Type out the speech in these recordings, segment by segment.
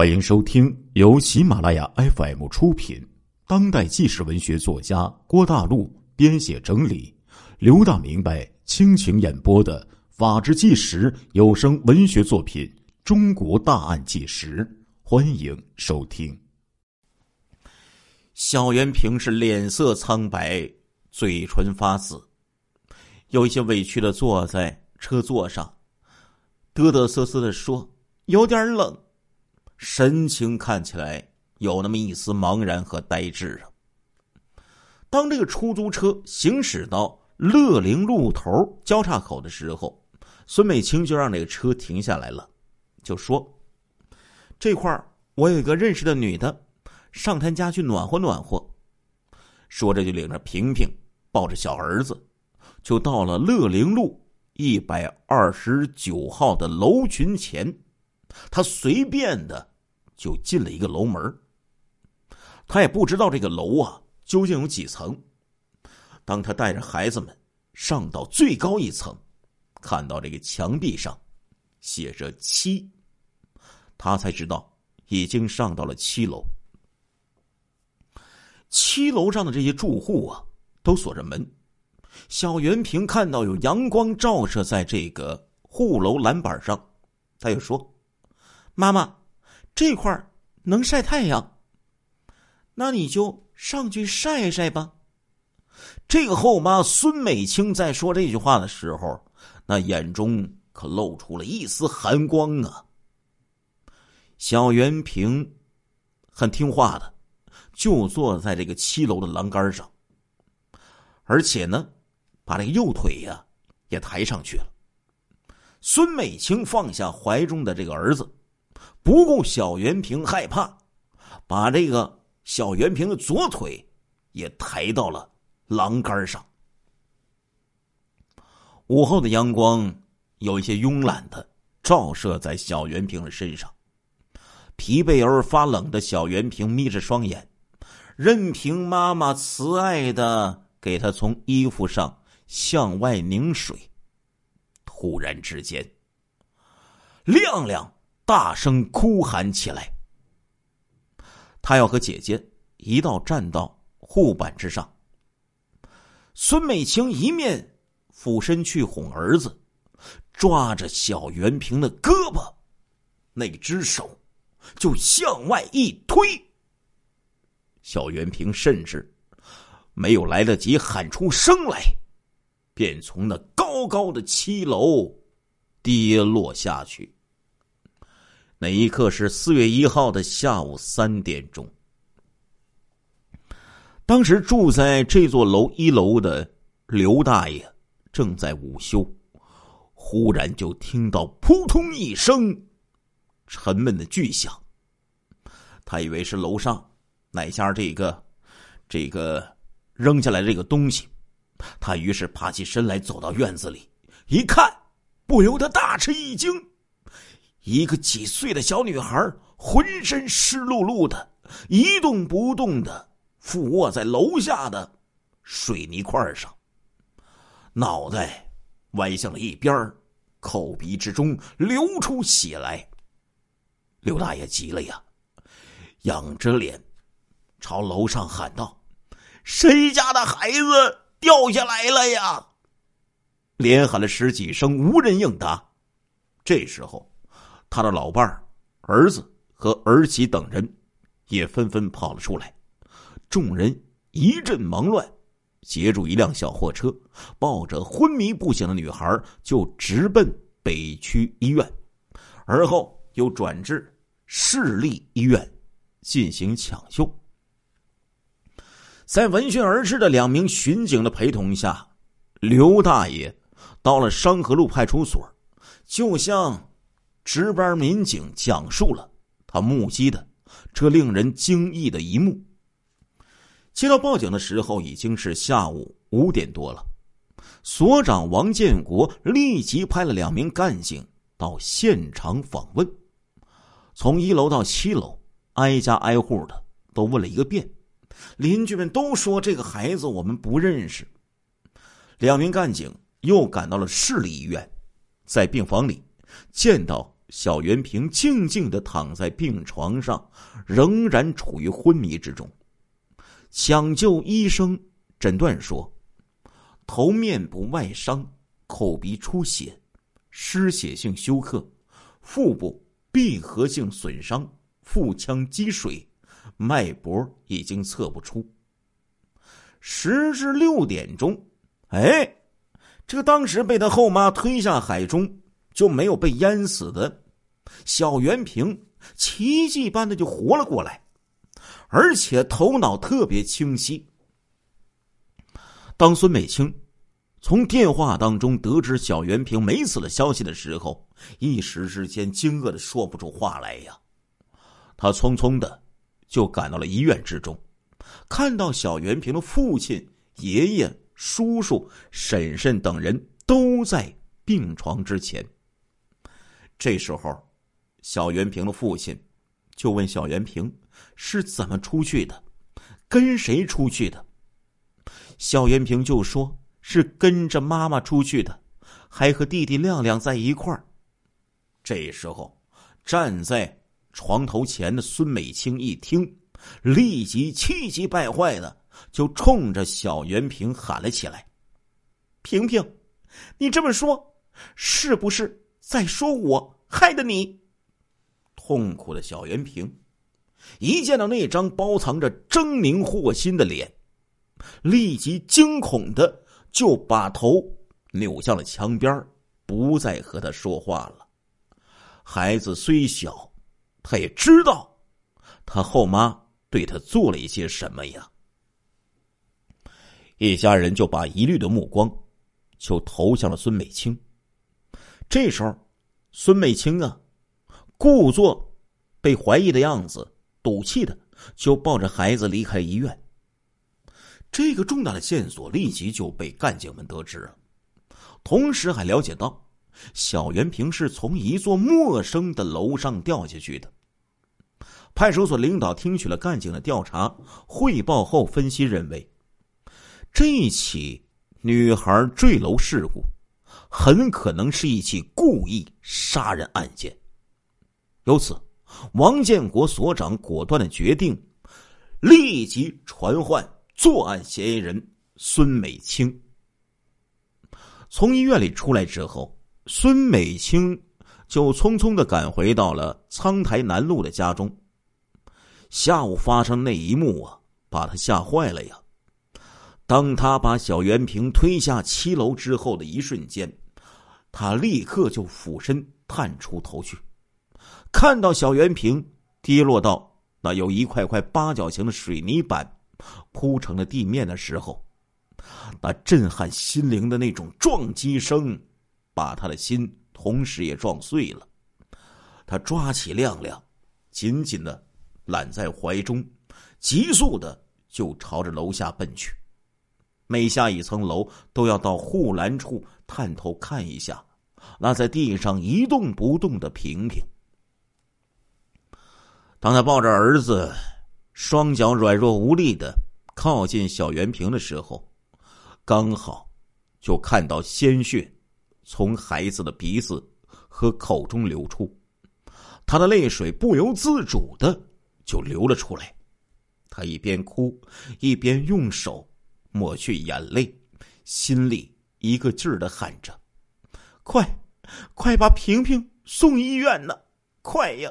欢迎收听由喜马拉雅 FM 出品、当代纪实文学作家郭大陆编写整理、刘大明白倾情演播的《法制纪实》有声文学作品《中国大案纪实》，欢迎收听。小袁平是脸色苍白，嘴唇发紫，有一些委屈的坐在车座上，嘚嘚瑟瑟的说：“有点冷。”神情看起来有那么一丝茫然和呆滞啊。当这个出租车行驶到乐陵路头交叉口的时候，孙美清就让这个车停下来了，就说：“这块儿我有一个认识的女的，上她家去暖和暖和。”说着就领着萍萍抱着小儿子，就到了乐陵路一百二十九号的楼群前，他随便的。就进了一个楼门他也不知道这个楼啊究竟有几层。当他带着孩子们上到最高一层，看到这个墙壁上写着七，他才知道已经上到了七楼。七楼上的这些住户啊都锁着门。小袁平看到有阳光照射在这个护楼栏板上，他又说：“妈妈。”这块能晒太阳，那你就上去晒晒吧。这个后妈孙美清在说这句话的时候，那眼中可露出了一丝寒光啊。小袁平很听话的，就坐在这个七楼的栏杆上，而且呢，把这个右腿呀也抬上去了。孙美清放下怀中的这个儿子。不顾小袁平害怕，把这个小袁平的左腿也抬到了栏杆上。午后的阳光有一些慵懒的照射在小袁平的身上，疲惫而发冷的小袁平眯着双眼，任凭妈妈慈爱的给他从衣服上向外拧水。突然之间，亮亮。大声哭喊起来。他要和姐姐一道站到护板之上。孙美清一面俯身去哄儿子，抓着小袁平的胳膊，那只手就向外一推。小袁平甚至没有来得及喊出声来，便从那高高的七楼跌落下去。那一刻是四月一号的下午三点钟。当时住在这座楼一楼的刘大爷正在午休，忽然就听到扑通一声沉闷的巨响。他以为是楼上哪家这个这个扔下来这个东西，他于是爬起身来走到院子里一看，不由得大吃一惊。一个几岁的小女孩，浑身湿漉漉的，一动不动的俯卧在楼下的水泥块上，脑袋歪向了一边口鼻之中流出血来。刘大爷急了呀，仰着脸朝楼上喊道：“谁家的孩子掉下来了呀？”连喊了十几声，无人应答。这时候。他的老伴儿、儿子和儿媳等人也纷纷跑了出来，众人一阵忙乱，截住一辆小货车，抱着昏迷不醒的女孩就直奔北区医院，而后又转至市立医院进行抢救。在闻讯而至的两名巡警的陪同下，刘大爷到了商河路派出所，就像。值班民警讲述了他目击的这令人惊异的一幕。接到报警的时候，已经是下午五点多了。所长王建国立即派了两名干警到现场访问，从一楼到七楼，挨家挨户的都问了一个遍。邻居们都说这个孩子我们不认识。两名干警又赶到了市立医院，在病房里见到。小袁平静静的躺在病床上，仍然处于昏迷之中。抢救医生诊断说，头面部外伤，口鼻出血，失血性休克，腹部闭合性损伤，腹腔积水，脉搏已经测不出。时至六点钟，哎，这个当时被他后妈推下海中就没有被淹死的小袁平，奇迹般的就活了过来。而且头脑特别清晰。当孙美清从电话当中得知小袁平没死的消息的时候，一时之间惊愕的说不出话来呀。他匆匆的就赶到了医院之中，看到小袁平的父亲、爷爷、叔叔、婶婶等人都在病床之前。这时候，小袁平的父亲就问小袁平。是怎么出去的？跟谁出去的？小袁平就说是跟着妈妈出去的，还和弟弟亮亮在一块儿。这时候，站在床头前的孙美清一听，立即气急败坏的就冲着小袁平喊了起来：“平平，你这么说，是不是在说我害的你？”痛苦的小袁平。一见到那张包藏着狰狞祸心的脸，立即惊恐的就把头扭向了墙边，不再和他说话了。孩子虽小，他也知道他后妈对他做了一些什么呀。一家人就把疑虑的目光就投向了孙美清。这时候，孙美清啊，故作被怀疑的样子。赌气的就抱着孩子离开医院。这个重大的线索立即就被干警们得知了，同时还了解到小袁平是从一座陌生的楼上掉下去的。派出所领导听取了干警的调查汇报后，分析认为，这起女孩坠楼事故很可能是一起故意杀人案件。由此。王建国所长果断的决定，立即传唤作案嫌疑人孙美清。从医院里出来之后，孙美清就匆匆的赶回到了苍台南路的家中。下午发生那一幕啊，把他吓坏了呀！当他把小圆瓶推下七楼之后的一瞬间，他立刻就俯身探出头去。看到小圆瓶跌落到那有一块块八角形的水泥板铺成了地面的时候，那震撼心灵的那种撞击声，把他的心同时也撞碎了。他抓起亮亮，紧紧的揽在怀中，急速的就朝着楼下奔去。每下一层楼，都要到护栏处探头看一下，那在地上一动不动的平平。当他抱着儿子，双脚软弱无力的靠近小圆平的时候，刚好就看到鲜血从孩子的鼻子和口中流出，他的泪水不由自主的就流了出来。他一边哭，一边用手抹去眼泪，心里一个劲儿的喊着：“快，快把平平送医院呢！快呀！”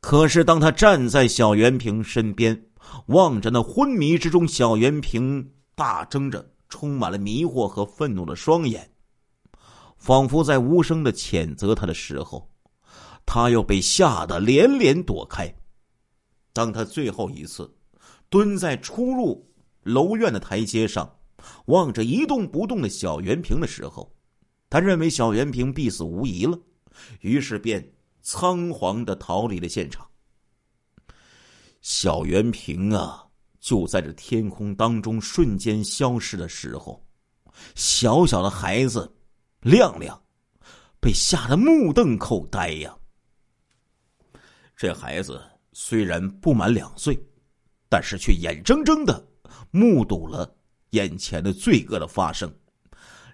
可是，当他站在小袁平身边，望着那昏迷之中小袁平大睁着、充满了迷惑和愤怒的双眼，仿佛在无声的谴责他的时候，他又被吓得连连躲开。当他最后一次蹲在出入楼院的台阶上，望着一动不动的小袁平的时候，他认为小袁平必死无疑了，于是便。仓皇的逃离了现场。小袁平啊，就在这天空当中瞬间消失的时候，小小的孩子亮亮被吓得目瞪口呆呀。这孩子虽然不满两岁，但是却眼睁睁的目睹了眼前的罪恶的发生，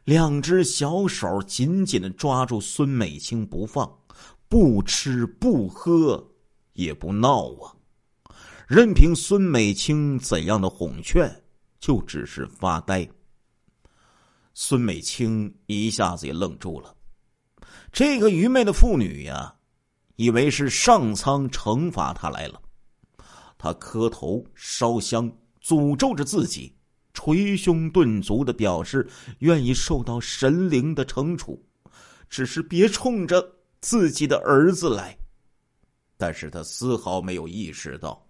两只小手紧紧的抓住孙美清不放，不吃不喝也不闹啊！任凭孙美清怎样的哄劝，就只是发呆。孙美清一下子也愣住了，这个愚昧的妇女呀，以为是上苍惩罚她来了，她磕头烧香，诅咒着自己。捶胸顿足的表示愿意受到神灵的惩处，只是别冲着自己的儿子来。但是他丝毫没有意识到，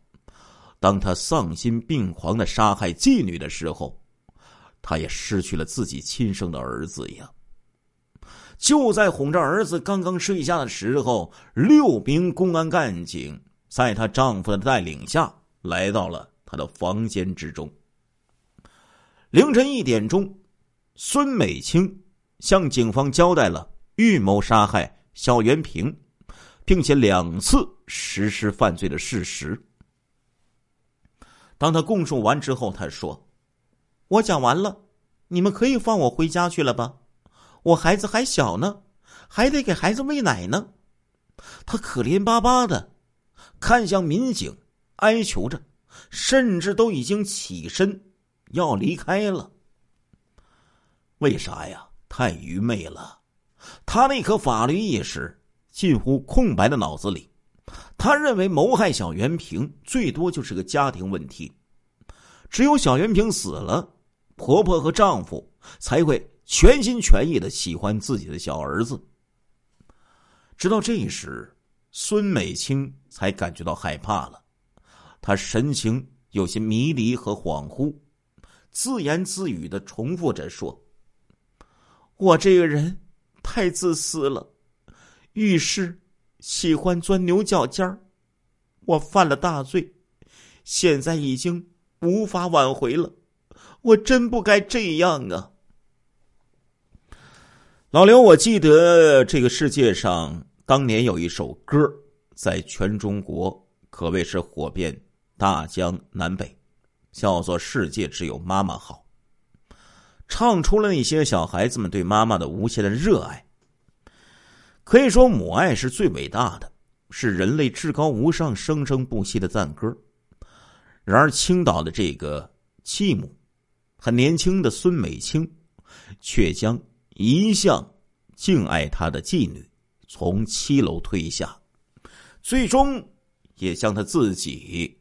当他丧心病狂的杀害妓女的时候，他也失去了自己亲生的儿子呀。就在哄着儿子刚刚睡下的时候，六名公安干警在她丈夫的带领下来到了他的房间之中。凌晨一点钟，孙美清向警方交代了预谋杀害肖元平，并且两次实施犯罪的事实。当他供述完之后，他说：“我讲完了，你们可以放我回家去了吧？我孩子还小呢，还得给孩子喂奶呢。”他可怜巴巴的看向民警，哀求着，甚至都已经起身。要离开了？为啥呀？太愚昧了！他那颗法律意识近乎空白的脑子里，他认为谋害小袁平最多就是个家庭问题，只有小袁平死了，婆婆和丈夫才会全心全意的喜欢自己的小儿子。直到这时，孙美清才感觉到害怕了，他神情有些迷离和恍惚。自言自语的重复着说：“我这个人太自私了，遇事喜欢钻牛角尖儿。我犯了大罪，现在已经无法挽回了。我真不该这样啊！”老刘，我记得这个世界上当年有一首歌，在全中国可谓是火遍大江南北。叫做“世界只有妈妈好”，唱出了那些小孩子们对妈妈的无限的热爱。可以说，母爱是最伟大的，是人类至高无上、生生不息的赞歌。然而，青岛的这个继母，很年轻的孙美清，却将一向敬爱她的继女从七楼推下，最终也将她自己。